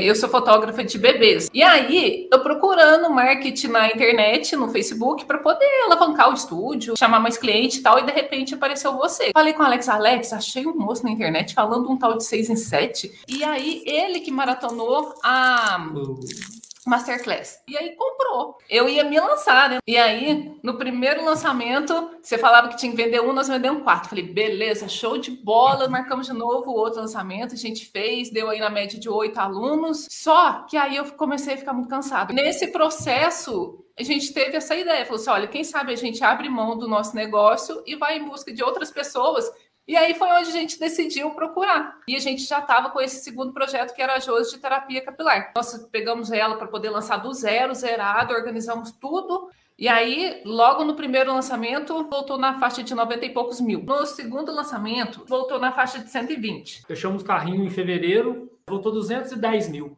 Eu sou fotógrafa de bebês. E aí, eu procurando marketing na internet, no Facebook, para poder alavancar o estúdio, chamar mais cliente e tal, e de repente apareceu você. Falei com o Alex, Alex, achei um moço na internet falando um tal de 6 em 7. E aí, ele que maratonou a. Masterclass. E aí comprou. Eu ia me lançar, né? E aí, no primeiro lançamento, você falava que tinha que vender um, nós vendemos quatro. Falei, beleza, show de bola, marcamos de novo outro lançamento, a gente fez, deu aí na média de oito alunos. Só que aí eu comecei a ficar muito cansado. Nesse processo, a gente teve essa ideia, falou assim: olha, quem sabe a gente abre mão do nosso negócio e vai em busca de outras pessoas e aí foi onde a gente decidiu procurar. E a gente já estava com esse segundo projeto, que era a Josi de terapia capilar. Nós pegamos ela para poder lançar do zero, zerado, organizamos tudo. E aí, logo no primeiro lançamento, voltou na faixa de 90 e poucos mil. No segundo lançamento, voltou na faixa de 120. Fechamos o carrinho em fevereiro, voltou 210 mil.